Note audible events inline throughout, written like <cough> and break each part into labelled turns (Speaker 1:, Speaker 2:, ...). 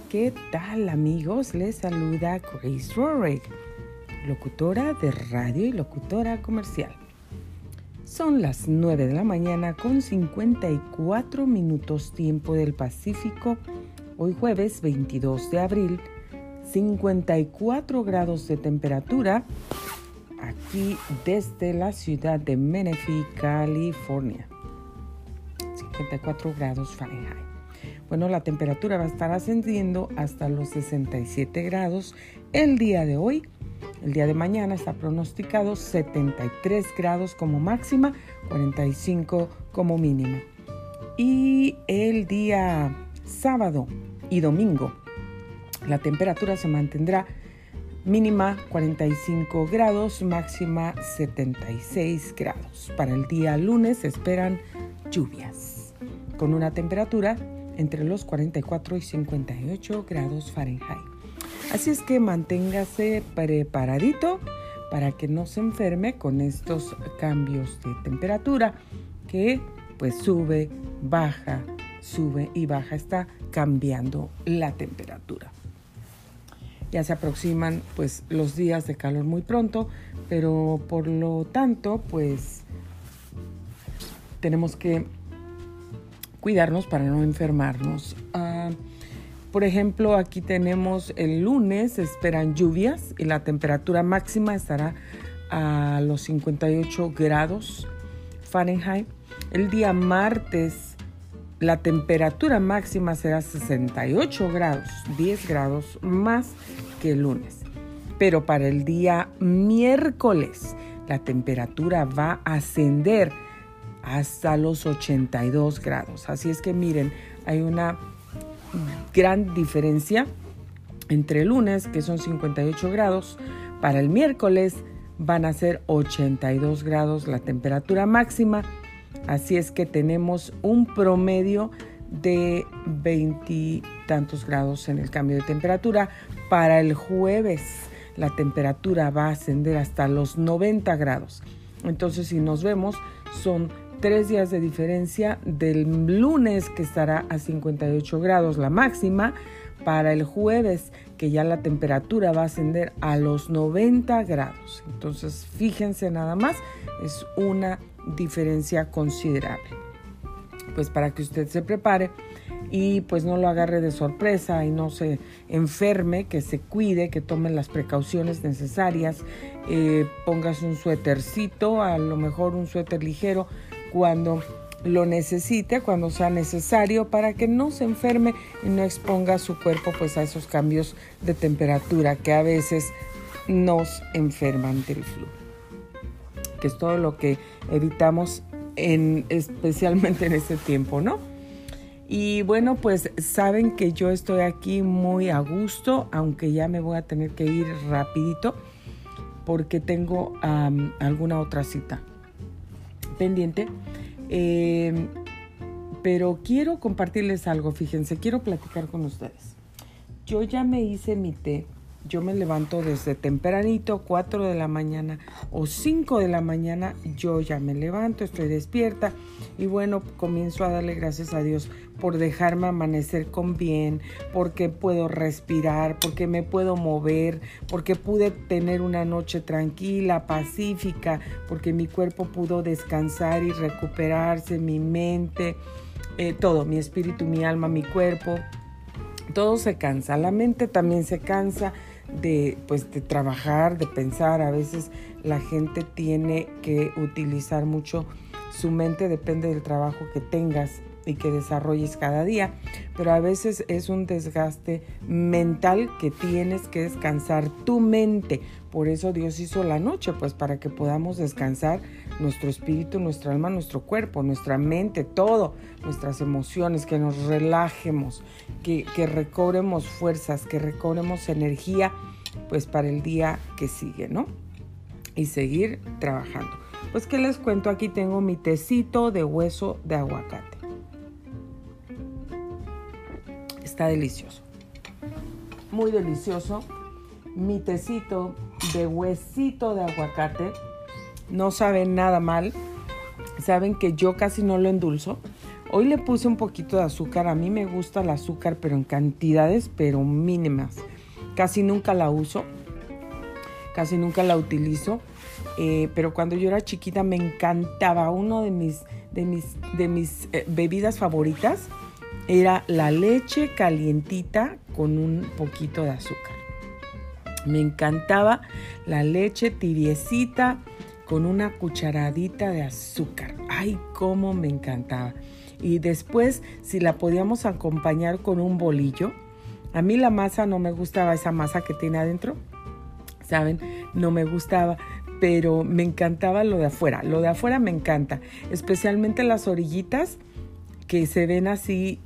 Speaker 1: ¿qué tal amigos? Les saluda Grace Rorick, locutora de radio y locutora comercial. Son las 9 de la mañana con 54 minutos tiempo del Pacífico, hoy jueves 22 de abril, 54 grados de temperatura aquí desde la ciudad de Menifee, California. 54 grados Fahrenheit. Bueno, la temperatura va a estar ascendiendo hasta los 67 grados el día de hoy. El día de mañana está pronosticado 73 grados como máxima, 45 como mínima. Y el día sábado y domingo la temperatura se mantendrá mínima 45 grados, máxima 76 grados. Para el día lunes se esperan lluvias con una temperatura entre los 44 y 58 grados Fahrenheit. Así es que manténgase preparadito para que no se enferme con estos cambios de temperatura que pues sube, baja, sube y baja, está cambiando la temperatura. Ya se aproximan pues los días de calor muy pronto, pero por lo tanto pues tenemos que cuidarnos para no enfermarnos. Ah, por ejemplo, aquí tenemos el lunes, esperan lluvias y la temperatura máxima estará a los 58 grados Fahrenheit. El día martes, la temperatura máxima será 68 grados, 10 grados más que el lunes. Pero para el día miércoles, la temperatura va a ascender hasta los 82 grados. Así es que miren, hay una gran diferencia entre el lunes, que son 58 grados, para el miércoles van a ser 82 grados la temperatura máxima. Así es que tenemos un promedio de 20 tantos grados en el cambio de temperatura. Para el jueves la temperatura va a ascender hasta los 90 grados. Entonces si nos vemos son tres días de diferencia del lunes que estará a 58 grados la máxima para el jueves que ya la temperatura va a ascender a los 90 grados. Entonces fíjense nada más, es una diferencia considerable. Pues para que usted se prepare y pues no lo agarre de sorpresa y no se enferme, que se cuide, que tome las precauciones necesarias, eh, póngase un suétercito, a lo mejor un suéter ligero, cuando lo necesite, cuando sea necesario, para que no se enferme y no exponga su cuerpo pues a esos cambios de temperatura que a veces nos enferman del flu. Que es todo lo que evitamos en, especialmente en este tiempo, ¿no? Y bueno, pues saben que yo estoy aquí muy a gusto, aunque ya me voy a tener que ir rapidito porque tengo alguna otra cita pendiente. Eh, pero quiero compartirles algo, fíjense, quiero platicar con ustedes. Yo ya me hice mi té yo me levanto desde tempranito, 4 de la mañana o 5 de la mañana, yo ya me levanto, estoy despierta y bueno, comienzo a darle gracias a Dios por dejarme amanecer con bien, porque puedo respirar, porque me puedo mover, porque pude tener una noche tranquila, pacífica, porque mi cuerpo pudo descansar y recuperarse, mi mente, eh, todo, mi espíritu, mi alma, mi cuerpo. Todo se cansa, la mente también se cansa, de, pues, de trabajar, de pensar. A veces la gente tiene que utilizar mucho su mente, depende del trabajo que tengas y que desarrolles cada día, pero a veces es un desgaste mental que tienes que descansar tu mente. Por eso Dios hizo la noche, pues para que podamos descansar nuestro espíritu, nuestra alma, nuestro cuerpo, nuestra mente, todo, nuestras emociones, que nos relajemos, que, que recobremos fuerzas, que recobremos energía, pues para el día que sigue, ¿no? Y seguir trabajando. Pues que les cuento, aquí tengo mi tecito de hueso de aguacate. Está delicioso. Muy delicioso. Mi tecito de huesito de aguacate. No sabe nada mal. Saben que yo casi no lo endulzo Hoy le puse un poquito de azúcar. A mí me gusta el azúcar, pero en cantidades, pero mínimas. Casi nunca la uso. Casi nunca la utilizo. Eh, pero cuando yo era chiquita me encantaba. Uno de mis, de mis, de mis eh, bebidas favoritas era la leche calientita con un poquito de azúcar. Me encantaba la leche tibiecita con una cucharadita de azúcar. Ay, cómo me encantaba. Y después, si la podíamos acompañar con un bolillo, a mí la masa no me gustaba, esa masa que tiene adentro, ¿saben? No me gustaba, pero me encantaba lo de afuera. Lo de afuera me encanta, especialmente las orillitas que se ven así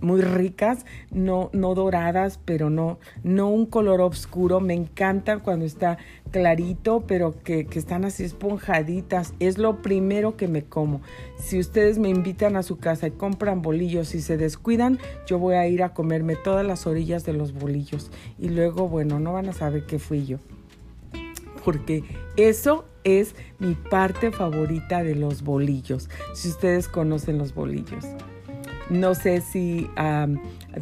Speaker 1: muy ricas, no, no doradas, pero no, no un color oscuro. Me encantan cuando está clarito, pero que, que, están así esponjaditas. Es lo primero que me como. Si ustedes me invitan a su casa y compran bolillos y se descuidan, yo voy a ir a comerme todas las orillas de los bolillos. Y luego, bueno, no van a saber que fui yo. Porque eso es mi parte favorita de los bolillos, si ustedes conocen los bolillos. No sé si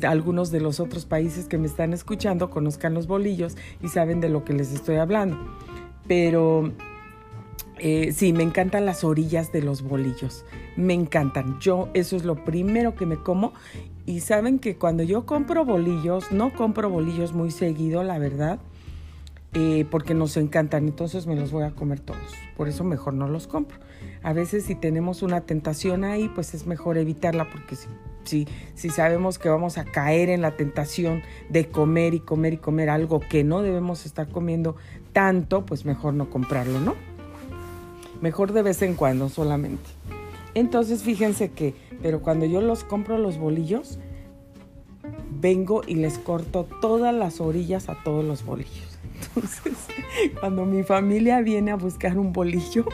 Speaker 1: algunos de los otros países que me están escuchando conozcan los bolillos y saben de lo que les estoy hablando. Pero eh, sí, me encantan las orillas de los bolillos. Me encantan. Yo eso es lo primero que me como. Y saben que cuando yo compro bolillos, no compro bolillos muy seguido, la verdad eh, porque nos encantan, entonces me los voy a comer todos. Por eso mejor no los compro. A veces si tenemos una tentación ahí, pues es mejor evitarla porque si, sabemos que vamos a caer en la tentación de comer y comer y comer algo que no debemos estar comiendo tanto, pues mejor no comprarlo, ¿no? Mejor de vez en cuando solamente. Entonces fíjense que, pero cuando yo los compro los bolillos, vengo y les corto todas las orillas a todos los bolillos. Entonces, cuando mi familia viene a buscar un bolillo,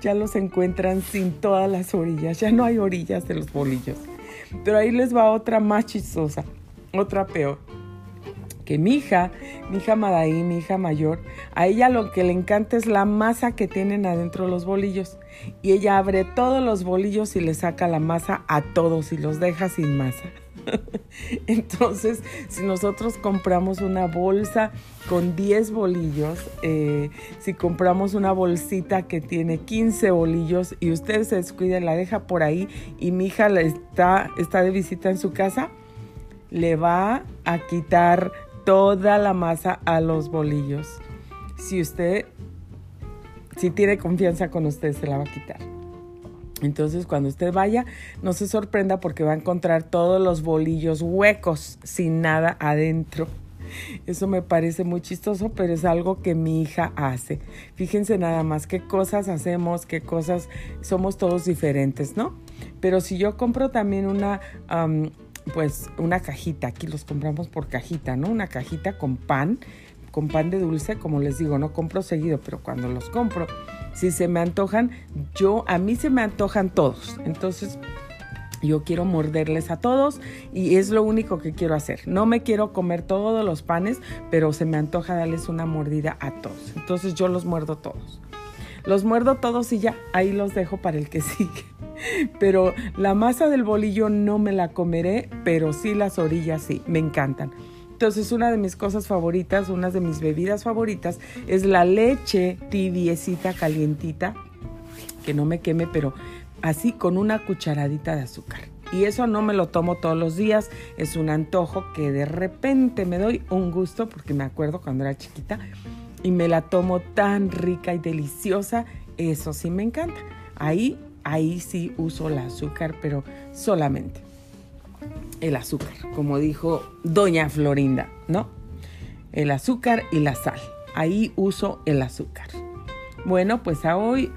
Speaker 1: ya los encuentran sin todas las orillas. Ya no hay orillas de los bolillos. Pero ahí les va otra más chistosa, otra peor. Que mi hija, mi hija Madaí, mi hija mayor, a ella lo que le encanta es la masa que tienen adentro los bolillos. Y ella abre todos los bolillos y le saca la masa a todos y los deja sin masa. <laughs> Entonces, si nosotros compramos una bolsa con 10 bolillos, eh, si compramos una bolsita que tiene 15 bolillos y usted se descuida la deja por ahí y mi hija está, está de visita en su casa, le va a quitar toda la masa a los bolillos. Si usted, si tiene confianza con usted, se la va a quitar. Entonces, cuando usted vaya, no se sorprenda porque va a encontrar todos los bolillos huecos, sin nada adentro. Eso me parece muy chistoso, pero es algo que mi hija hace. Fíjense nada más qué cosas hacemos, qué cosas somos todos diferentes, ¿no? Pero si yo compro también una, pues una cajita, aquí los compramos por cajita, ¿no? Una cajita con pan, con pan de dulce, como les digo, no compro seguido, pero cuando los compro, si se me antojan, yo, a mí se me antojan todos. Entonces, yo quiero morderles a todos y es lo único que quiero hacer. No me quiero comer todos los panes, pero se me antoja darles una mordida a todos. Entonces yo los muerdo todos. Los muerdo todos y ya, ahí los dejo para el que <laughs> sigue. Pero la masa del bolillo no me la comeré, pero sí las orillas sí, me encantan. Entonces una de mis cosas favoritas, una de mis bebidas favoritas es la leche tibiecita, calientita, que no me queme, pero así con una cucharadita de azúcar. Y eso no me lo tomo todos los días, es un antojo que de repente me doy un gusto porque me acuerdo cuando era chiquita y me la tomo tan rica y deliciosa, eso sí me encanta. Ahí, ahí sí uso el azúcar, pero solamente el azúcar, como dijo doña Florinda, ¿no? El azúcar y la sal. Ahí uso el azúcar. Bueno, pues a hoy,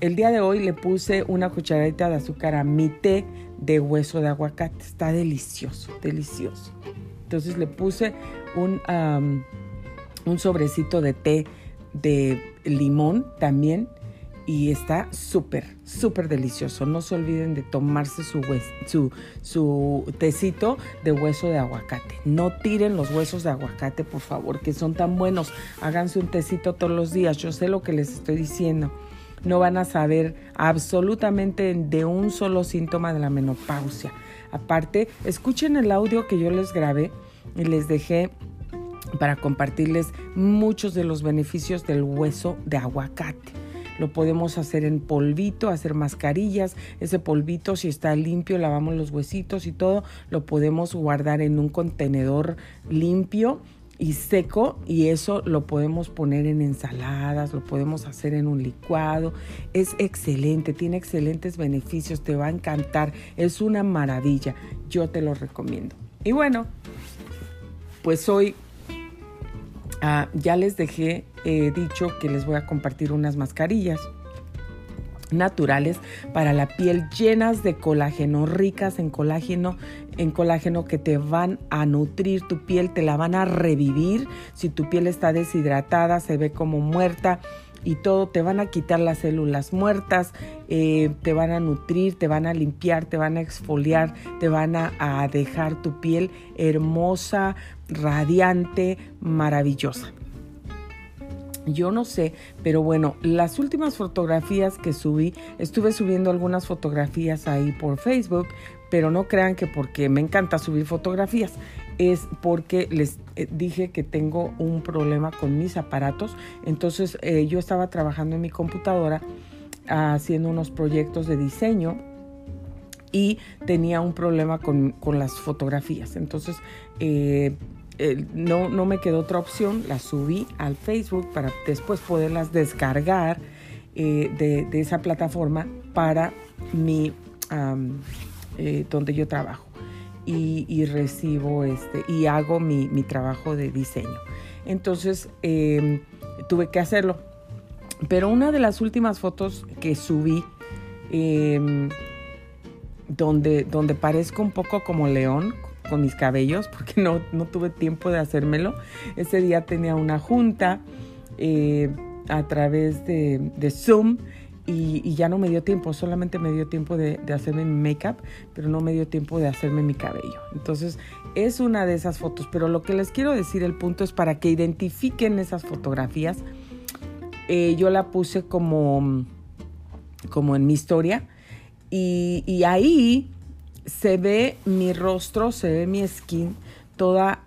Speaker 1: el día de hoy le puse una cucharadita de azúcar a mi té de hueso de aguacate. Está delicioso, delicioso. Entonces le puse un, un sobrecito de té de limón también y está súper, súper delicioso. No se olviden de tomarse su, su, su, tecito de hueso de aguacate. No tiren los huesos de aguacate, por favor, que son tan buenos. Háganse un tecito todos los días. Yo sé lo que les estoy diciendo. no van a saber absolutamente de un solo síntoma de la menopausia. Aparte, escuchen el audio que yo les grabé y les dejé para compartirles muchos de los beneficios del hueso de aguacate. Lo podemos hacer en polvito, hacer mascarillas. Ese polvito, si está limpio, lavamos los huesitos y todo, lo podemos guardar en un contenedor limpio y seco y eso lo podemos poner en ensaladas, lo podemos hacer en un licuado. Es excelente, tiene excelentes beneficios, te va a encantar, es una maravilla. Yo te lo recomiendo. Y bueno, pues hoy ah, ya les dejé he dicho que les voy a compartir unas mascarillas naturales para la piel llenas de colágeno, ricas en colágeno, en colágeno que te van a nutrir tu piel, te la van a revivir. Si tu piel está deshidratada, se ve como muerta y todo, te van a quitar las células muertas, eh, te van a nutrir, te van a limpiar, te van a exfoliar, te van a, a dejar tu piel hermosa, radiante, maravillosa. Yo no sé, pero bueno, las últimas fotografías que subí, estuve subiendo algunas fotografías ahí por Facebook, pero no crean que porque me encanta subir fotografías, es porque les eh, dije que tengo un problema con mis aparatos. Entonces eh, yo estaba trabajando en mi computadora haciendo unos proyectos de diseño y tenía un problema con, las fotografías. Entonces eh, no, no me quedó otra opción, las subí al Facebook para después poderlas descargar eh, de, esa plataforma para mi, donde yo trabajo y, recibo este, y hago mi, trabajo de diseño. Entonces em, tuve que hacerlo. Pero una de las últimas fotos que subí, em, donde, donde parezco un poco como león, con mis cabellos porque no, no tuve tiempo de hacérmelo. Ese día tenía una junta eh, a través de, Zoom y, ya no me dio tiempo, solamente me dio tiempo de, hacerme mi make-up, pero no me dio tiempo de hacerme mi cabello. Entonces es una de esas fotos, pero lo que les quiero decir, el punto es para que identifiquen esas fotografías. Eh, yo la puse como, como en mi historia y ahí se ve mi rostro, se ve mi skin toda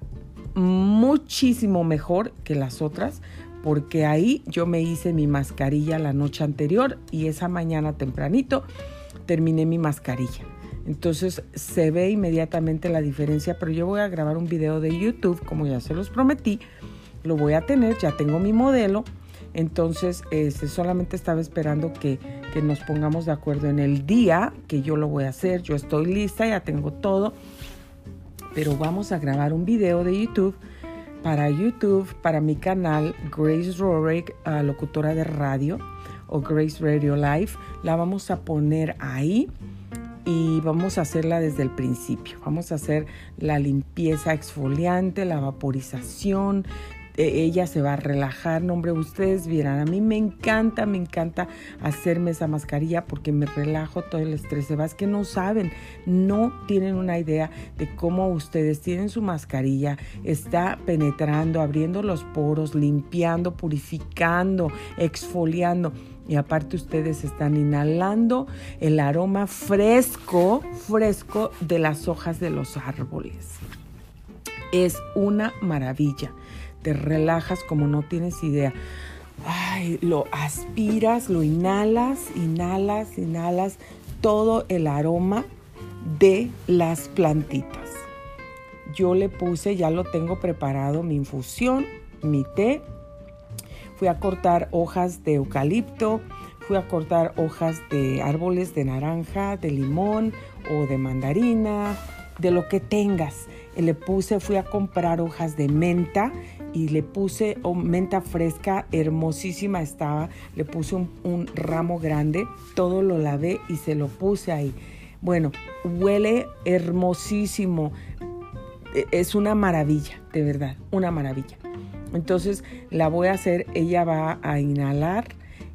Speaker 1: muchísimo mejor que las otras porque ahí yo me hice mi mascarilla la noche anterior y esa mañana tempranito terminé mi mascarilla. Entonces se ve inmediatamente la diferencia, pero yo voy a grabar un video de YouTube, como ya se los prometí, lo voy a tener, ya tengo mi modelo entonces, este, solamente estaba esperando que, que nos pongamos de acuerdo en el día que yo lo voy a hacer. Yo estoy lista, ya tengo todo. Pero vamos a grabar un video de YouTube para YouTube, para mi canal Grace Rorick, ah, locutora de radio o Grace Radio Live. La vamos a poner ahí y vamos a hacerla desde el principio. Vamos a hacer la limpieza exfoliante, la vaporización, ella se va a relajar. No, hombre, ustedes vieran, a mí me encanta, me encanta hacerme esa mascarilla porque me relajo todo el estrés. Se es que no saben, no tienen una idea de cómo ustedes tienen su mascarilla, está penetrando, abriendo los poros, limpiando, purificando, exfoliando. Y aparte ustedes están inhalando el aroma fresco, fresco de las hojas de los árboles. Es una maravilla te relajas como no tienes idea. Ay, lo aspiras, lo inhalas, inhalas, inhalas todo el aroma de las plantitas. Yo le puse, ya lo tengo preparado, mi infusión, mi té. Fui a cortar hojas de eucalipto, fui a cortar hojas de árboles de naranja, de limón o de mandarina, de lo que tengas. Le puse, fui a comprar hojas de menta y le puse oh, menta fresca, hermosísima estaba, le puse un, ramo grande, todo lo lavé y se lo puse ahí. Bueno, huele hermosísimo, e, es una maravilla, de verdad, una maravilla. Entonces la voy a hacer, ella va a inhalar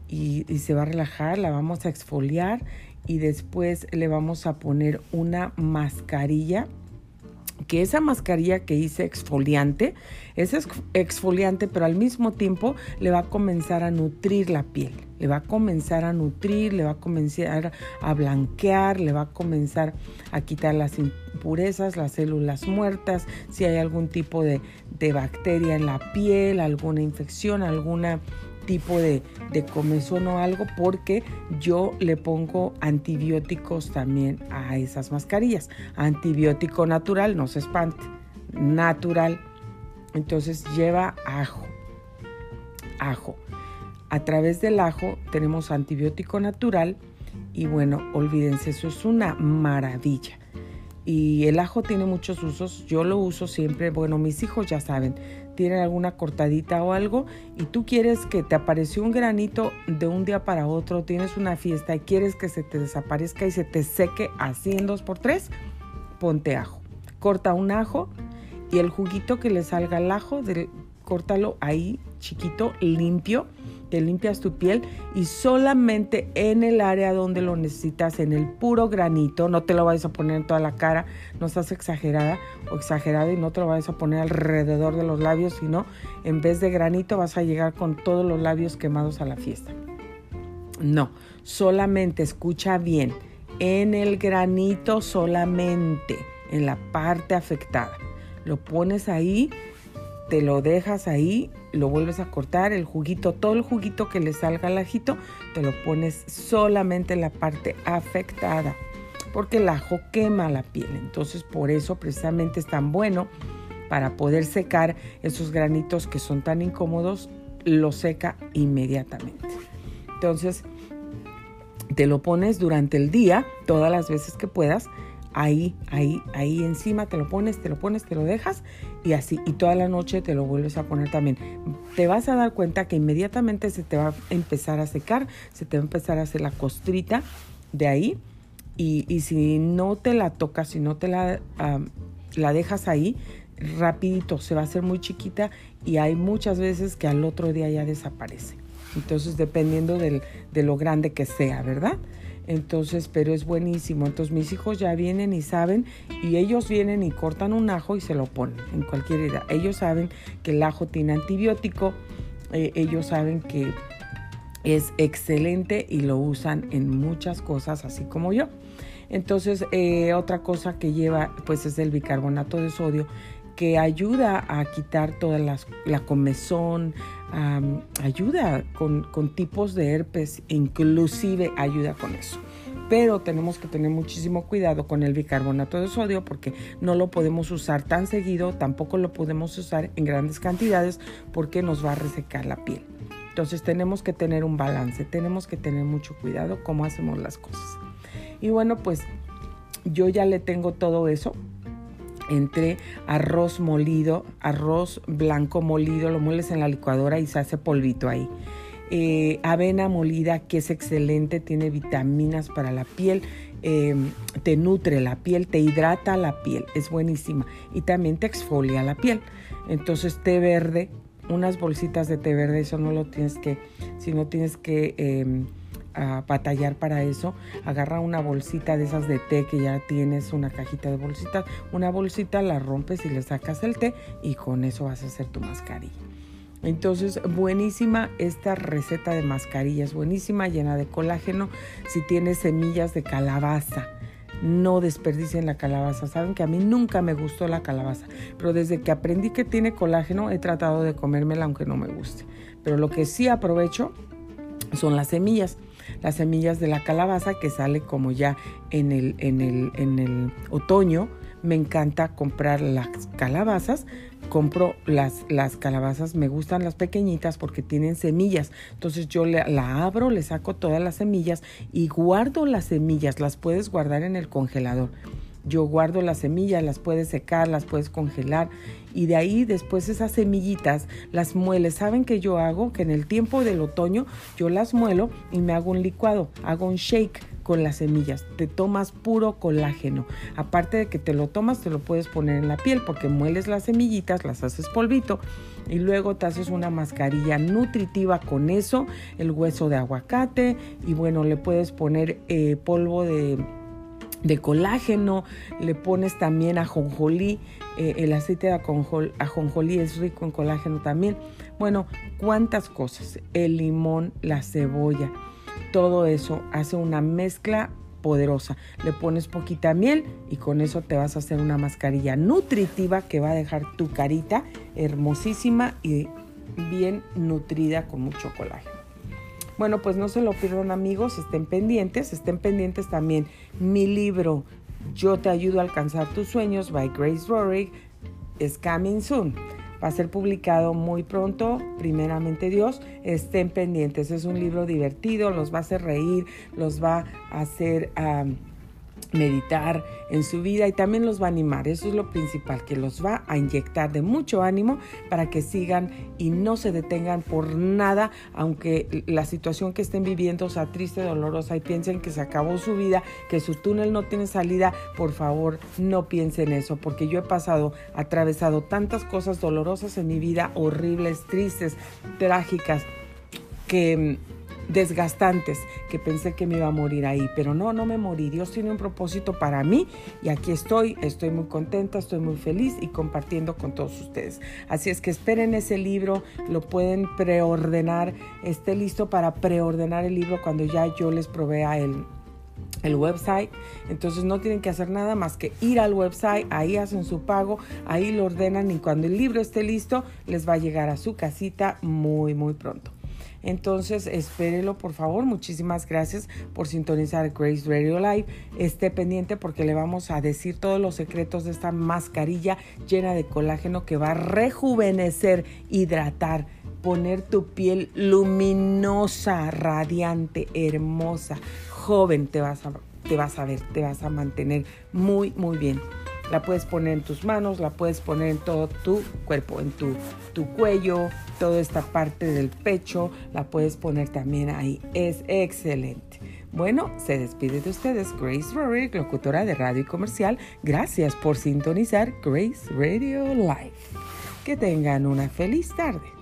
Speaker 1: y, y se va a relajar, la vamos a exfoliar y después le vamos a poner una mascarilla que esa mascarilla que hice exfoliante es exfoliante, pero al mismo tiempo le va a comenzar a nutrir la piel, le va a comenzar a nutrir, le va a comenzar a blanquear, le va a comenzar a quitar las impurezas, las células muertas, si hay algún tipo de, de bacteria en la piel, alguna infección, alguna tipo de, de comezón o algo porque yo le pongo antibióticos también a esas mascarillas. Antibiótico natural, no se espante, natural. Entonces lleva ajo, ajo. A través del ajo tenemos antibiótico natural y bueno, olvídense, eso es una maravilla. Y el ajo tiene muchos usos, yo lo uso siempre, bueno, mis hijos ya saben, tienen alguna cortadita o algo y tú quieres que te apareció un granito de un día para otro, tienes una fiesta y quieres que se te desaparezca y se te seque así en dos por tres, ponte ajo. Corta un ajo y el juguito que le salga al ajo, de, córtalo ahí chiquito, limpio te limpias tu piel y solamente en el área donde lo necesitas, en el puro granito, no te lo vayas a poner en toda la cara, no estás exagerada o exagerado y no te lo vayas a poner alrededor de los labios, sino en vez de granito vas a llegar con todos los labios quemados a la fiesta. No, solamente escucha bien, en el granito solamente, en la parte afectada. Lo pones ahí, te lo dejas ahí lo vuelves a cortar, el juguito, todo el juguito que le salga al ajito, te lo pones solamente en la parte afectada, porque el ajo quema la piel. Entonces, por eso precisamente es tan bueno para poder secar esos granitos que son tan incómodos, lo seca inmediatamente. Entonces, te lo pones durante el día, todas las veces que puedas, ahí, ahí, ahí encima, te lo pones, te lo pones, te lo dejas y así, y toda la noche te lo vuelves a poner también. Te vas a dar cuenta que inmediatamente se te va a empezar a secar, se te va a empezar a hacer la costrita de ahí y, y si no te la tocas, si no te la, la dejas ahí, rapidito se va a hacer muy chiquita y hay muchas veces que al otro día ya desaparece. Entonces, dependiendo del, de lo grande que sea, ¿verdad? Entonces, pero es buenísimo. Entonces mis hijos ya vienen y saben y ellos vienen y cortan un ajo y se lo ponen en cualquier edad. Ellos saben que el ajo tiene antibiótico, eh, ellos saben que es excelente y lo usan en muchas cosas, así como yo. Entonces, eh, otra cosa que lleva, pues es el bicarbonato de sodio, que ayuda a quitar toda la comezón, ayuda con, tipos de herpes, inclusive ayuda con eso pero tenemos que tener muchísimo cuidado con el bicarbonato de sodio porque no lo podemos usar tan seguido, tampoco lo podemos usar en grandes cantidades porque nos va a resecar la piel. Entonces tenemos que tener un balance, tenemos que tener mucho cuidado cómo hacemos las cosas. Y bueno, pues yo ya le tengo todo eso entre arroz molido, arroz blanco molido, lo mueles en la licuadora y se hace polvito ahí. Eh, avena molida que es excelente, tiene vitaminas para la piel, eh, te nutre la piel, te hidrata la piel, es buenísima y también te exfolia la piel. Entonces té verde, unas bolsitas de té verde, eso no lo tienes que, si no tienes que... Em, a batallar para eso, agarra una bolsita de esas de té que ya tienes, una cajita de bolsitas, una bolsita la rompes y le sacas el té y con eso vas a hacer tu mascarilla. Entonces, buenísima esta receta de mascarilla, es buenísima, llena de colágeno. Si tienes semillas de calabaza, no desperdicien la calabaza. Saben que a mí nunca me gustó la calabaza, pero desde que aprendí que tiene colágeno he tratado de comérmela aunque no me guste. Pero lo que sí aprovecho son las semillas las semillas de la calabaza que sale como ya en el, en el, en el otoño. Me encanta comprar las calabazas. Compro las, las calabazas, me gustan las pequeñitas porque tienen semillas. Entonces yo la abro, le saco todas las semillas y guardo las semillas. Las puedes guardar en el congelador. Yo guardo las semillas, las puedes secar, las puedes congelar y de ahí después esas semillitas las mueles. ¿Saben qué yo hago? Que en el tiempo del otoño yo las muelo y me hago un licuado, hago un shake con las semillas. Te tomas puro colágeno. Aparte de que te lo tomas, te lo puedes poner en la piel porque mueles las semillitas, las haces polvito y luego te haces una mascarilla nutritiva con eso, el hueso de aguacate y bueno, le puedes poner eh, polvo de de colágeno, le pones también ajonjolí, eh, el aceite de ajonjolí es rico en colágeno también. Bueno, cuántas cosas, el limón, la cebolla, todo eso hace una mezcla poderosa. Le pones poquita miel y con eso te vas a hacer una mascarilla nutritiva que va a dejar tu carita hermosísima y bien nutrida con mucho colágeno. Bueno, pues no se lo pierdan amigos, estén pendientes, estén pendientes también mi libro Yo te ayudo a alcanzar tus sueños by Grace Rorick es coming soon. Va a ser publicado muy pronto, primeramente Dios. Estén pendientes, es un libro divertido, los va a hacer reír, los va a hacer meditar en su vida y también los va a animar. Eso es lo principal, que los va a inyectar de mucho ánimo para que sigan y no se detengan por nada, aunque la situación que estén viviendo sea triste, dolorosa y piensen que se acabó su vida, que su túnel no tiene salida, por favor no piensen eso, porque yo he pasado, atravesado tantas cosas dolorosas en mi vida, horribles, tristes, trágicas, que desgastantes que pensé que me iba a morir ahí, pero no, no me morí. Dios tiene un propósito para mí y aquí estoy, estoy muy contenta, estoy muy feliz y compartiendo con todos ustedes. Así es que esperen ese libro, lo pueden preordenar, esté listo para preordenar el libro cuando ya yo les provea el, el website. Entonces no tienen que hacer nada más que ir al website, ahí hacen su pago, ahí lo ordenan y cuando el libro esté listo les va a llegar a su casita muy muy pronto. Entonces, espérelo, por favor. Muchísimas gracias por sintonizar Grace Radio Live. Esté pendiente porque le vamos a decir todos los secretos de esta mascarilla llena de colágeno que va a rejuvenecer, hidratar, poner tu piel luminosa, radiante, hermosa, joven. Te vas a, te vas a ver, te vas a mantener muy, muy bien. La puedes poner en tus manos, la puedes poner en todo tu cuerpo, en tu, tu cuello, toda esta parte del pecho, la puedes poner también ahí. Es excelente. Bueno, se despide de ustedes Grace Rory, locutora de radio y comercial. Gracias por sintonizar Grace Radio Live. Que tengan una feliz tarde.